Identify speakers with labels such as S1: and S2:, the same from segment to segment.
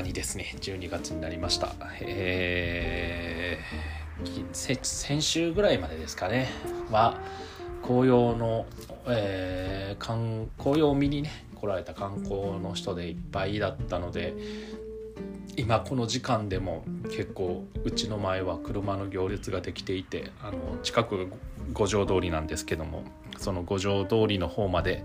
S1: 間にですね12月になりました。えー、先週ぐらいまでですかね。は紅葉の、えー、観紅葉を見にね来られた観光の人でいっぱいだったので今この時間でも結構うちの前は車の行列ができていてあの近く五条通りなんですけどもその五条通りの方まで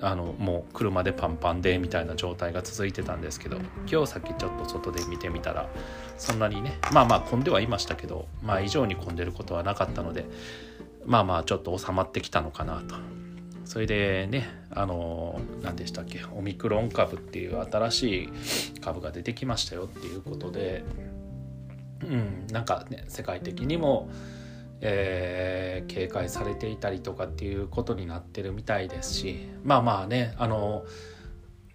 S1: あのもう車でパンパンでみたいな状態が続いてたんですけど今日さっきちょっと外で見てみたらそんなにねまあまあ混んではいましたけどまあ以上に混んでることはなかったのでまあまあちょっと収まってきたのかなと。それでねあの何でしたっけオミクロン株っていう新しい株が出てきましたよっていうことでうんなんかね世界的にもえー、警戒されていたりとかっていうことになってるみたいですしまあまあねあの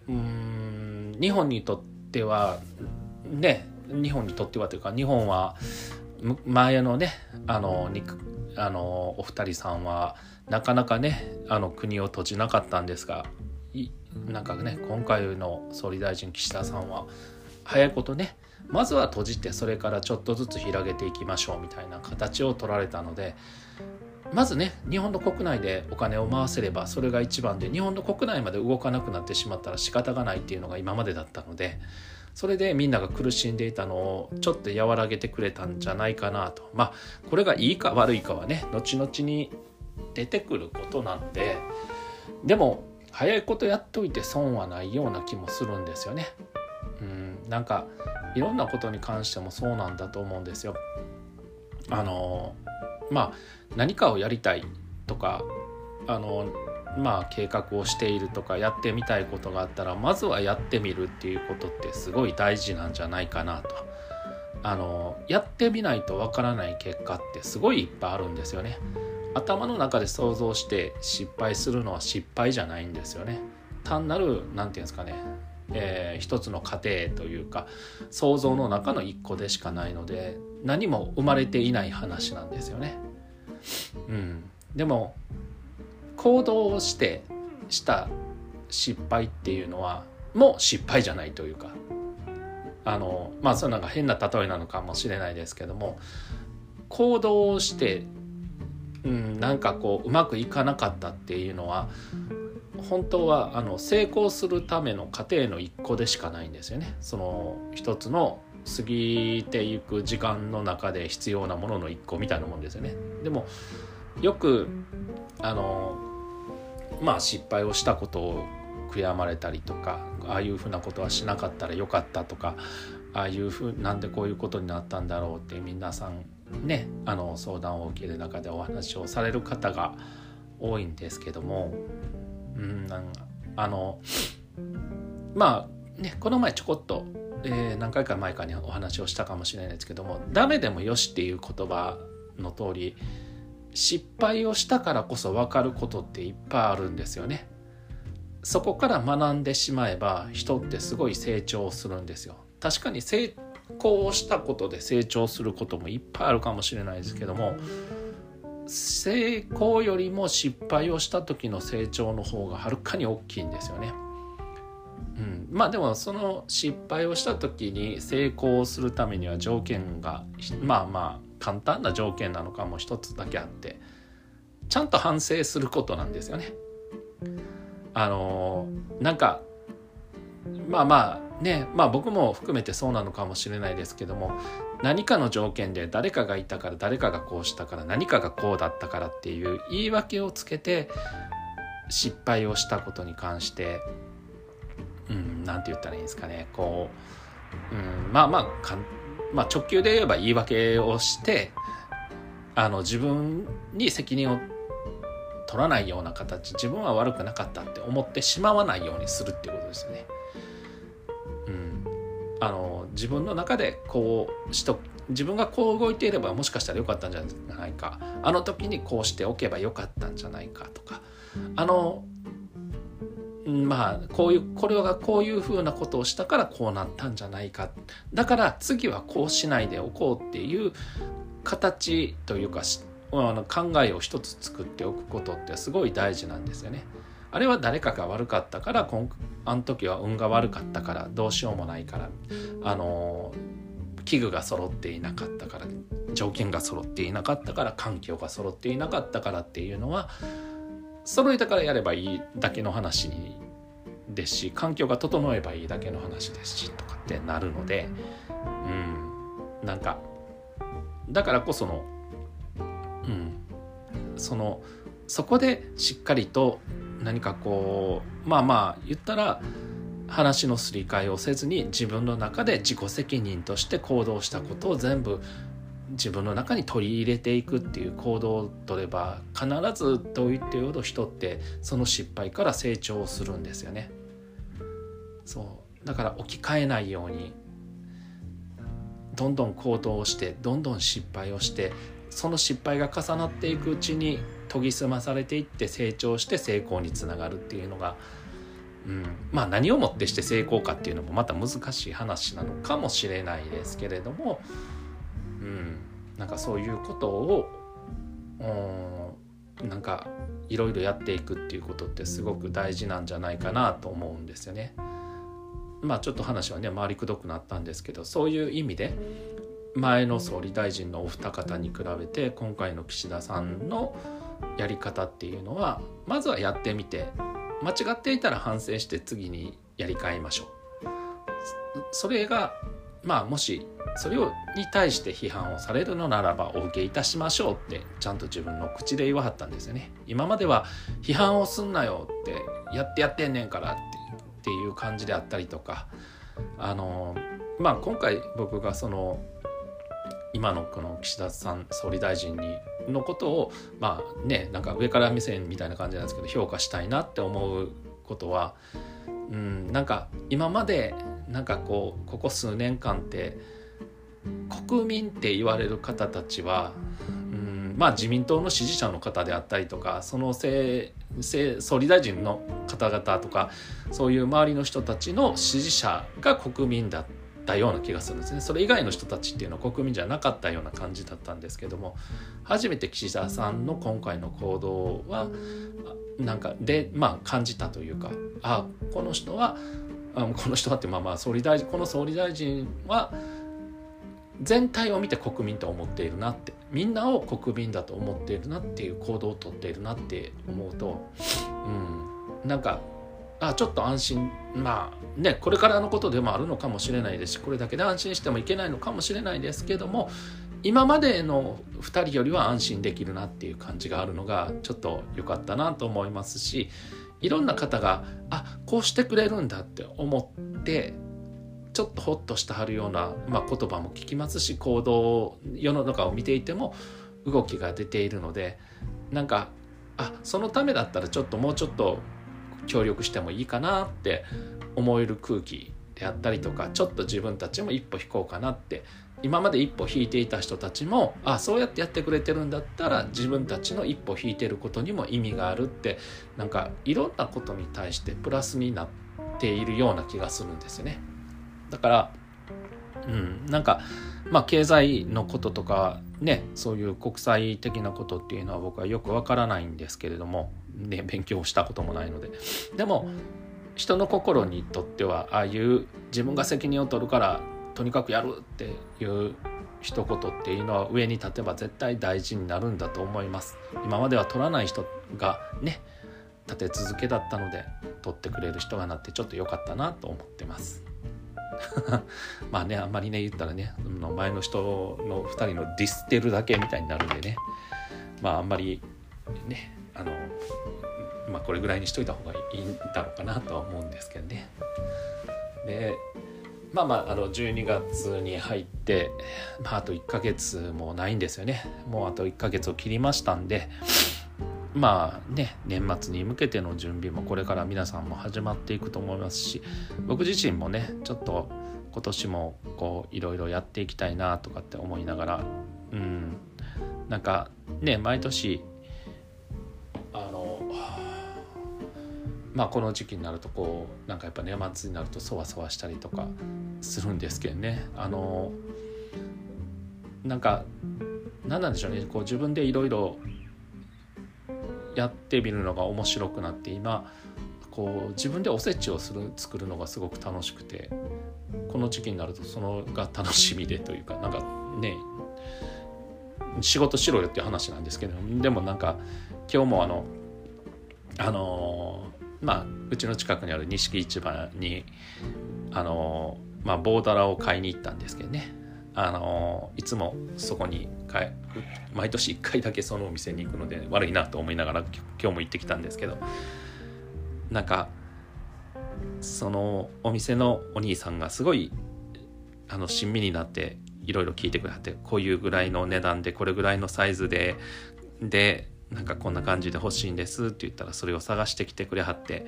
S1: うん日本にとってはね日本にとってはというか日本は前のねあのあのお二人さんはなかなかねあの国を閉じなかったんですがなんかね今回の総理大臣岸田さんは早いことねまずは閉じてそれからちょっとずつ広げていきましょうみたいな形を取られたのでまずね日本の国内でお金を回せればそれが一番で日本の国内まで動かなくなってしまったら仕方がないっていうのが今までだったのでそれでみんなが苦しんでいたのをちょっと和らげてくれたんじゃないかなとまあこれがいいか悪いかはね後々に出てくることなんででも早いことやっといて損はないような気もするんですよね。うんなんかいろんなことに関してもそうなんだと思うんですよ。あのまあ何かをやりたいとかあのまあ計画をしているとかやってみたいことがあったらまずはやってみるっていうことってすごい大事なんじゃないかなと。あのやってみないとわからない結果ってすごいいっぱいあるんですよね。頭の中で想像して失敗するのは失敗じゃないんですよね。単なる何て言うんですかねえー、一つの過程というか想像の中の一個でしかないので何も生まれていない話なんですよね。うん、でも行動をしてした失敗っていうのはもう失敗じゃないというかあのまあそれなんか変な例えなのかもしれないですけども行動をして、うん、なんかこううまくいかなかったっていうのは本当はあの成功するための過程の一個でしかないんですよね。その一つの過ぎていく時間の中で必要なものの一個みたいなもんですよね。でもよくあのまあ失敗をしたことを悔やまれたりとかああいうふうなことはしなかったらよかったとかああいうふうなんでこういうことになったんだろうって皆さんねあの相談を受ける中でお話をされる方が多いんですけどもうんあのまあねこの前ちょこっと、えー、何回か前かにお話をしたかもしれないですけども「ダメでもよし」っていう言葉の通り失敗をしたからこそ分かることっていっぱいあるんですよね。そこから学んでしまえば人ってすごい成長するんですよ。確かに成功したことで成長することもいっぱいあるかもしれないですけども成功よりも失敗をした時の成長の方がはるかに大きいんですよね。うん、まあでもその失敗をした時に成功するためには条件がまあまあ簡単な条件なのかも一つだけあってちゃんと反省することなんですよね。あのなんかまあまあねまあ僕も含めてそうなのかもしれないですけども何かの条件で誰かがいたから誰かがこうしたから何かがこうだったからっていう言い訳をつけて失敗をしたことに関してうん何て言ったらいいんですかねこう、うん、まあまあかんまあ直球で言えば言い訳をしてあの自分に責任を取らないような形自分は悪くなかったって思ってしまわないようにするっていうことですよね。あの自分の中でこうしと自分がこう動いていればもしかしたらよかったんじゃないか。あの時にこうしておけばよかったんじゃないかとか。あのまあこういうこれがこういうふうなことをしたからこうなったんじゃないか。だから次はこうしないでおこうっていう形というかあの考えを一つ作っておくことってすごい大事なんですよね。あれは誰かが悪かったからこんあの時は運が悪かったからどうしようもないからあの器具が揃っていなかったから条件が揃っていなかったから環境が揃っていなかったからっていうのは揃えたからやればいいだけの話ですし環境が整えばいいだけの話ですしとかってなるのでうんなんかだからこそのうんそのそこでしっかりと何かこうまあまあ言ったら話のすり替えをせずに自分の中で自己責任として行動したことを全部自分の中に取り入れていくっていう行動を取れば必ずと言ってほど人ってその失敗から成長するんですよね。そうだから置き換えないようにどんどん行動をしてどんどん失敗をしてその失敗が重なっていくうちに研ぎ澄まされていって成長して成功につながるっていうのが、うん、まあ何をもってして成功かっていうのもまた難しい話なのかもしれないですけれども、うん、なんかそういうことを、うん、なんかいろいろやっていくっていうことってすごく大事なんじゃないかなと思うんですよね。まあちょっと話はね回りくどくなったんですけどそういう意味で前の総理大臣のお二方に比べて今回の岸田さんのやり方っていうのはまずはやってみて間違っていたら反省して次にやり替えましょう。それがまあもしそれをに対して批判をされるのならばお受けいたしましょうってちゃんと自分の口で言わはったんですよね。今までは批判をすんなよってやってやってんねんからっていう感じであったりとかあのまあ今回僕がその今のこの岸田さん総理大臣にのことをまあねなんか上から目線みたいな感じなんですけど評価したいなって思うことはうんなんか今までなんかこうここ数年間って国民って言われる方たちはうんまあ自民党の支持者の方であったりとかその政総理大臣の方々とかそういう周りの人たちの支持者が国民だったような気がするんですね。それ以外の人たちっていうのは国民じゃなかったような感じだったんですけども初めて岸田さんの今回の行動はなんかでまあ感じたというかあこの人はこの人はってまあまあ総理大臣この総理大臣は全体を見て国民と思っているなってみんなを国民だと思っているなっていう行動をとっているなって思うと、うん、なんかあちょっと安心。まあねこれからのことでもあるのかもしれないですしこれだけで安心してもいけないのかもしれないですけども今までの2人よりは安心できるなっていう感じがあるのがちょっと良かったなと思いますしいろんな方があこうしてくれるんだって思ってちょっとホッとしてはるような、まあ、言葉も聞きますし行動世の中を見ていても動きが出ているのでなんかあそのためだったらちょっともうちょっと協力してもいいかなって思える空気であったりとかちょっと自分たちも一歩引こうかなって今まで一歩引いていた人たちもあそうやってやってくれてるんだったら自分たちの一歩引いてることにも意味があるってなんかいろんなことに対してプラスになっているような気がするんですよね。だからうんなんかまあ経済のこととかねそういう国際的なことっていうのは僕はよくわからないんですけれどもね、勉強したこともないので。でも人の心にとってはああいう自分が責任を取るからとにかくやるっていう一言っていうのは上に立てば絶対大事になるんだと思います。今までは取らない人がね立て続けだったので取ってくれる人がなってちょっと良かったなと思ってます。まあねあんまりね言ったらね前の人の2人のディスってるだけみたいになるんでねまああんまりねあのまあこれぐらいにしといた方がいいんだろうかなとは思うんですけどね。でまあまああの12月に入って、まあ、あと1ヶ月もないんですよねもうあと1ヶ月を切りましたんでまあね年末に向けての準備もこれから皆さんも始まっていくと思いますし僕自身もねちょっと今年もこういろいろやっていきたいなとかって思いながらうん。なんかね毎年あのまあこの時期になるとこうなんかやっぱ年末になるとそわそわしたりとかするんですけどね。あのなんか何なんでしょうね。こう自分でいろいろやってみるのが面白くなって今こう自分でおせちをする作るのがすごく楽しくてこの時期になるとそのが楽しみでというか なんかね仕事しろよっていう話なんですけどでもなんか今日もあのあのまあうちの近くにある錦市場にあのまあ棒だらを買いに行ったんですけどね。あのいつもそこに毎年1回だけそのお店に行くので悪いなと思いながら今日も行ってきたんですけどなんかそのお店のお兄さんがすごいあの親身になっていろいろ聞いてくれはってこういうぐらいの値段でこれぐらいのサイズででなんかこんな感じで欲しいんですって言ったらそれを探してきてくれはって。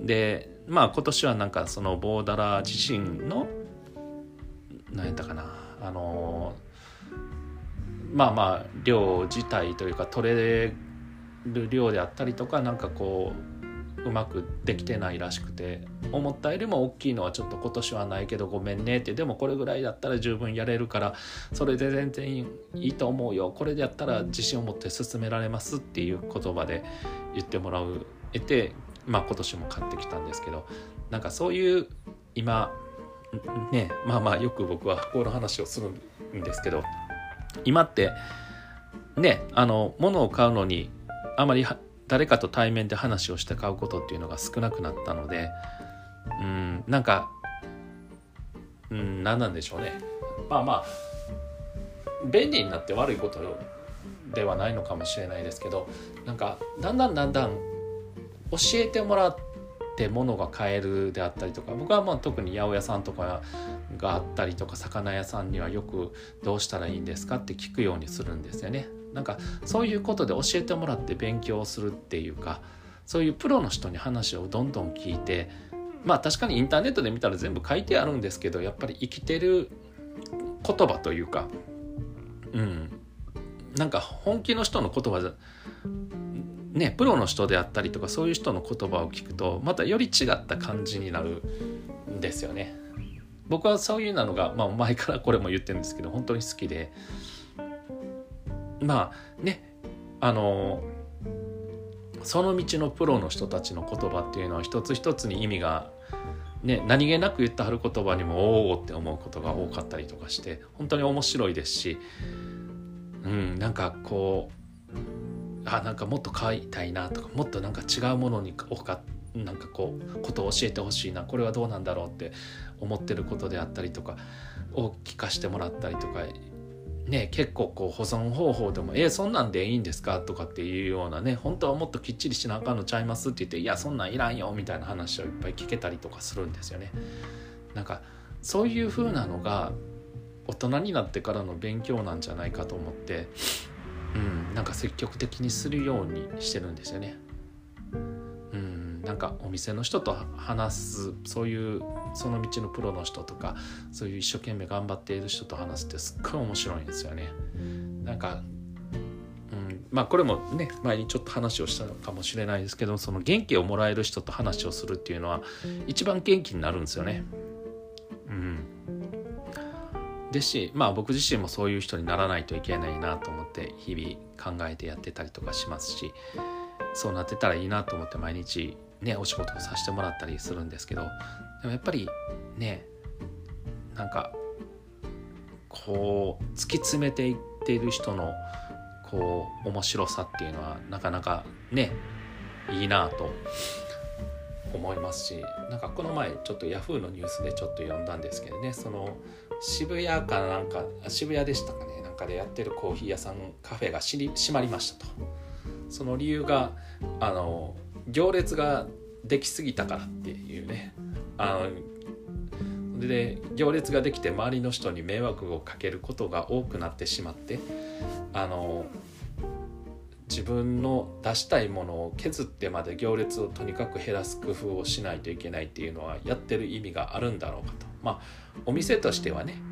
S1: でまあ今年はなんかそのボーダラー自身の何やったかなあのまあまあ量自体というか取れる量であったりとかなんかこううまくできてないらしくて思ったよりも大きいのはちょっと今年はないけどごめんねってでもこれぐらいだったら十分やれるからそれで全然いいと思うよ。これでやったら自信を持って進められますっていう言葉で言ってもらう得て、まあ、今年も買ってきたんですけどなんかそういう今ねまあまあよく僕は箱の話をするんですけど今ってねあの物を買うのにあまり誰かと対面で話をして買うことっていうのが少なくなったのでうんなんかうん何なんでしょうねまあまあ便利になって悪いことではないのかもしれないですけどなんかだんだんだんだん教えてもらって物が買えるであったりとか僕はまあ特に八百屋さんとかがあったりとか魚屋さんにはよくどうしたらいいんですかって聞くようにするんですよね。なんかそういうことで教えてもらって勉強するっていうかそういうプロの人に話をどんどん聞いてまあ確かにインターネットで見たら全部書いてあるんですけどやっぱり生きてる言葉というかうんなんか本気の人の言葉じゃねプロの人であったりとかそういう人の言葉を聞くとまたより違った感じになるんですよね。僕はそういうなのが、まあ、前からこれも言ってるんですけど本当に好きでまあねあのその道のプロの人たちの言葉っていうのは一つ一つに意味が、ね、何気なく言ってはる言葉にもおおって思うことが多かったりとかして本当に面白いですし、うん、なんかこうあなんかもっと買いたいなとかもっとなんか違うものにおかなんかこうことを教えてほしいなこれはどうなんだろうって思ってることであったりとかを聞かしてもらったりとかね、結構こう保存方法でも「えそんなんでいいんですか?」とかっていうようなね本当はもっときっちりしなあかんのちゃいますって言って「いやそんなんいらんよ」みたいな話をいっぱい聞けたりとかするんですよね。なんかそういう風なのが大人になってからの勉強なんじゃないかと思って、うん、なんか積極的にするようにしてるんですよね。なんかお店の人と話すそういうその道のプロの人とかそういう一生懸命頑張っている人と話すってすっごい面白いんですよね。なんか、うん、まあこれもね前にちょっと話をしたのかもしれないですけどその元気をもらえる人と話をするっていうのは一番元気になるんですよね。うん、ですしまあ僕自身もそういう人にならないといけないなと思って日々考えてやってたりとかしますしそうなってたらいいなと思って毎日ねお仕事をさせてもらったりするんですけどでもやっぱりねなんかこう突き詰めていってる人のこう面白さっていうのはなかなかねいいなと思いますしなんかこの前ちょっとヤフーのニュースでちょっと読んだんですけどねその渋谷かなんか渋谷でしたかねなんかでやってるコーヒー屋さんカフェが閉まりましたと。その理由があの行列ができすぎたからっていうね。あので行列ができて周りの人に迷惑をかけることが多くなってしまってあの自分の出したいものを削ってまで行列をとにかく減らす工夫をしないといけないっていうのはやってる意味があるんだろうかと。まあお店としてはね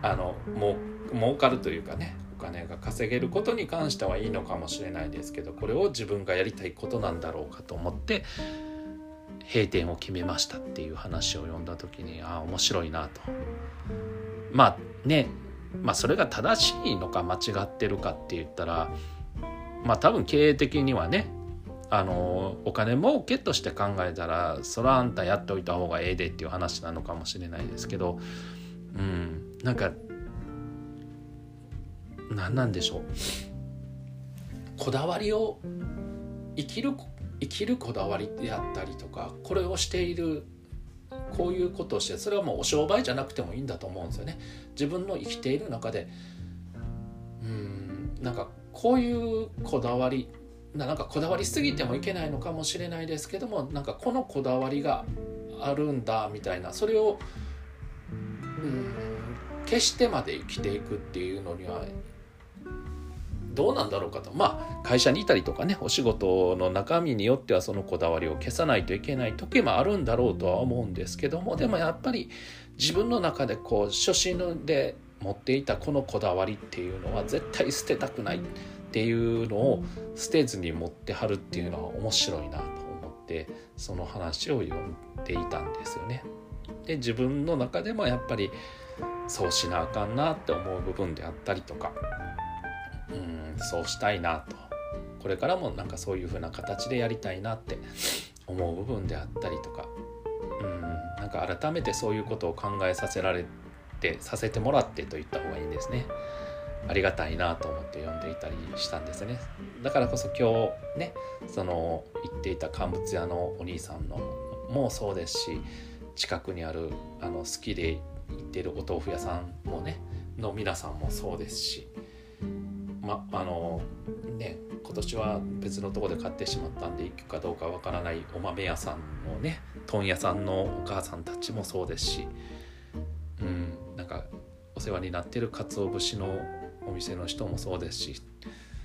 S1: あのもう儲かるというかね金が稼げることに関してはいいのかもしれないですけどこれを自分がやりたいことなんだろうかと思って閉店を決めましたっていう話を読んだ時にああ面白いなと。まあねまあそれが正しいのか間違ってるかって言ったらまあ多分経営的にはねあのお金儲けとして考えたらそらあんたやっておいた方がええでっていう話なのかもしれないですけどうんなんか何なんでしょう？こだわりを生きる生きるこだわりであったりとかこれをしているこういうことをしてそれはもうお商売じゃなくてもいいんだと思うんですよね。自分の生きている中でうんなんかこういうこだわりなんかこだわりすぎてもいけないのかもしれないですけどもなんかこのこだわりがあるんだみたいなそれをうん消してまで生きていくっていうのにはどうなんだろうかとまあ会社にいたりとかねお仕事の中身によってはそのこだわりを消さないといけない時もあるんだろうとは思うんですけどもでもやっぱり自分の中でこう初心で持っていたこのこだわりっていうのは絶対捨てたくないっていうのを捨てずに持ってはるっていうのは面白いなと思ってその話を読んでいたんですよね。で自分の中でもやっぱりそうしなあかんなって思う部分であったりとかうんそうしたいなと。これからもなんかそういう風な形でやりたいなって思う部分であったりとか。うんなんか改めてそういうことを考えさせられてさせてもらってと言った方がいいんですね。ありがたいなと思って読んでいたりしたんですね。だからこそ今日ねその行っていた乾物屋のお兄さんのもそうですし近くにあるあの好きで行ってるお豆腐屋さんもねの皆さんもそうですし。まあのね今年は別のとこで買ってしまったんで行くかどうかわからないお豆屋さんのね問屋さんのお母さんたちもそうですしうんなんかお世話になってる鰹節のお店の人もそうですし、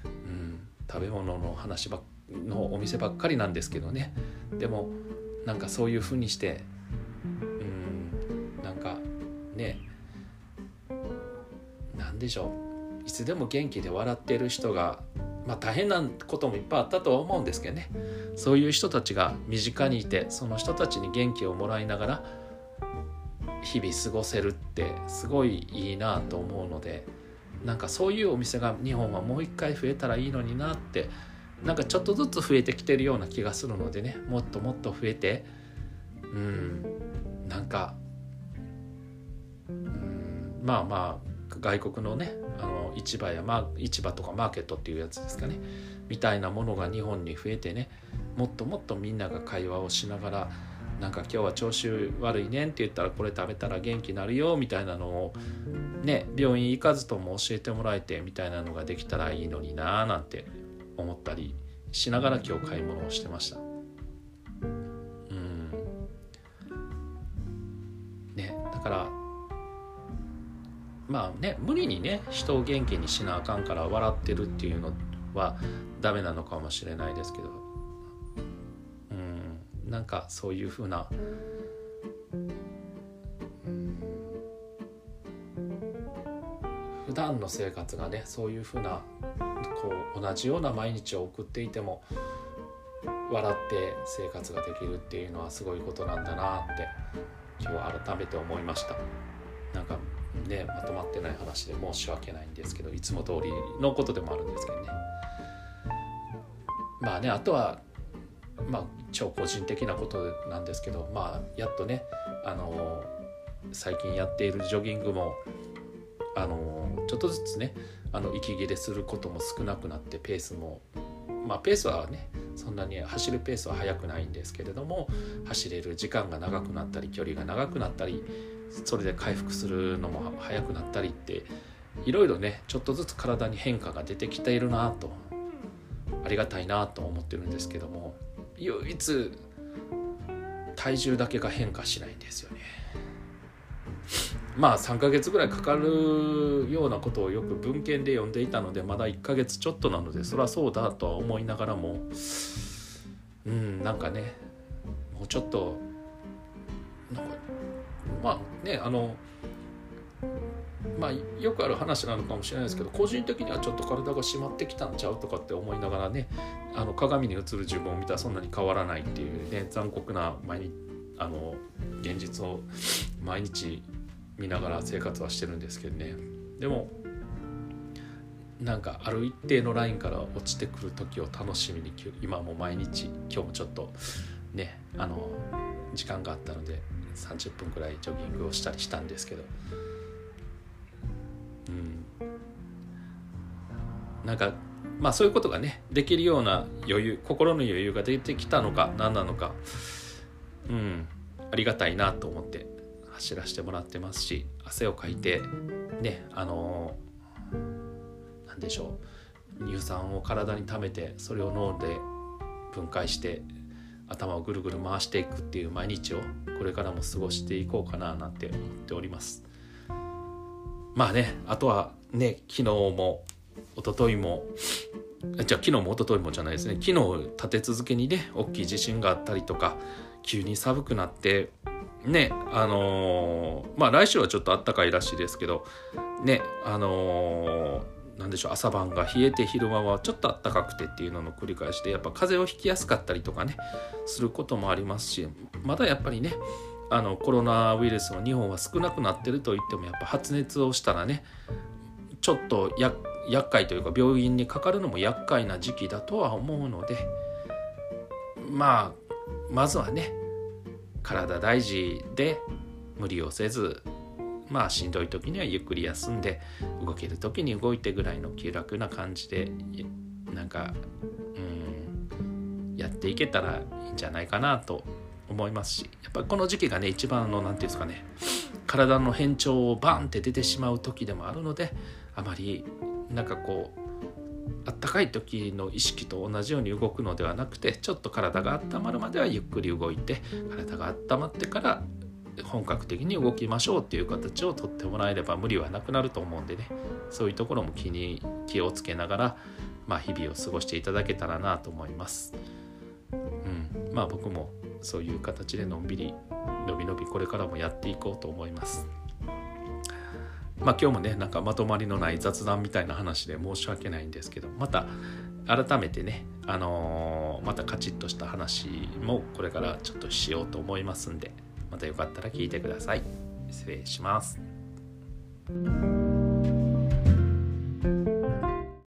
S1: うん、食べ物の話ばのお店ばっかりなんですけどね。でもなんかそういうふうにしてうんなんかね何でしょう。いつでも元気で笑ってる人がまあ大変なこともいっぱいあったとは思うんですけどね。そういう人たちが身近にいてその人たちに元気をもらいながら日々過ごせるってすごいいいなと思うのでなんかそういうお店が日本はもう一回増えたらいいのになってなんかちょっとずつ増えてきてるような気がするのでねもっともっと増えてうんなんかうんまあまあ外国のねあの市場や、ま、市場とかマーケットっていうやつですかね。みたいなものが日本に増えてねもっともっとみんなが会話をしながらなんか今日は調子悪いねんって言ったらこれ食べたら元気になるよみたいなのをね病院行かずとも教えてもらえてみたいなのができたらいいのになーなんて思ったりしながら今日買い物をしてました。うん。ねだからまあね無理にね人を元気にしなあかんから笑ってるっていうのはダメなのかもしれないですけど。うんなんかそういうふうな普段の生活がねそういうふうなこう同じような毎日を送っていても笑って生活ができるっていうのはすごいことなんだなって今日改めて思いました。なんかねまとまってない話で申し訳ないんですけどいつも通りのことでもあるんですけどね。まあねあとはまあ超個人的なことなんですけどまあやっとねあの最近やっているジョギングもあのちょっとずつねあの息切れすることも少なくなってペースもまあペースはねそんなに走るペースは速くないんですけれども走れる時間が長くなったり距離が長くなったりそれで回復するのも早くなったりっていろいろねちょっとずつ体に変化が出てきているなとありがたいなと思ってるんですけども唯一体重だけが変化しないんですよね。まあ3ヶ月ぐらいかかるようなことをよく文献で読んでいたのでまだ1ヶ月ちょっとなのでそりゃそうだとは思いながらもうんなんかねもうちょっとまあねあのまあよくある話なのかもしれないですけど個人的にはちょっと体が締まってきたんちゃうとかって思いながらねあの鏡に映る自分を見たらそんなに変わらないっていうね残酷な毎日あの現実を毎日見ながら生活はしてるんですけどね。でもなんかある一定のラインから落ちてくる時を楽しみに今も毎日今日もちょっとねあの時間があったので30分くらいジョギングをしたりしたんですけど。うん。なんかまあそういうことがねできるような余裕心の余裕が出てきたのか何なのか。うん。ありがたいなと思って走らせてもらってますし汗をかいてねあの何でしょう。乳酸を体に溜めてそれを脳で分解して頭をぐるぐる回していくっていう毎日をこれからも過ごしていこうかななんて思っております。まあねあとはね昨日も一昨日もじゃあ昨日も一昨日もじゃないですね。昨日立て続けにね大きい地震があったりとか急に寒くなってねあのー、まあ来週はちょっとあったかいらしいですけどねあのー何でしょう朝晩が冷えて昼間はちょっと暖かくてっていうのの繰り返しでやっぱ風邪をひきやすかったりとかねすることもありますしまだやっぱりねあのコロナウイルスの日本は少なくなってると言ってもやっぱ発熱をしたらねちょっとや厄介というか病院にかかるのも厄介な時期だとは思うのでまあまずはね体大事で無理をせずまあしんどい時にはゆっくり休んで動ける時に動いてぐらいの気楽な感じでなんかうんやっていけたらいいんじゃないかなと思いますしやっぱこの時期がね一番の何て言うんですかね体の変調をバンって出てしまう時でもあるのであまりなんかこうあったかい時の意識と同じように動くのではなくてちょっと体が温まるまではゆっくり動いて体が温まってから本格的に動きましょうっていう形をとってもらえれば無理はなくなると思うんでねそういうところも気に気をつけながら、まあ、日々を過ごしていただけたらなと思います。うん、まあ僕もそういう形でのんびりのびのびこれからもやっていこうと思います。まあ今日もねなんかまとまりのない雑談みたいな話で申し訳ないんですけどまた改めてねあのー、またカチッとした話もこれからちょっとしようと思いますんでまたよかったら聞いてください。失礼します。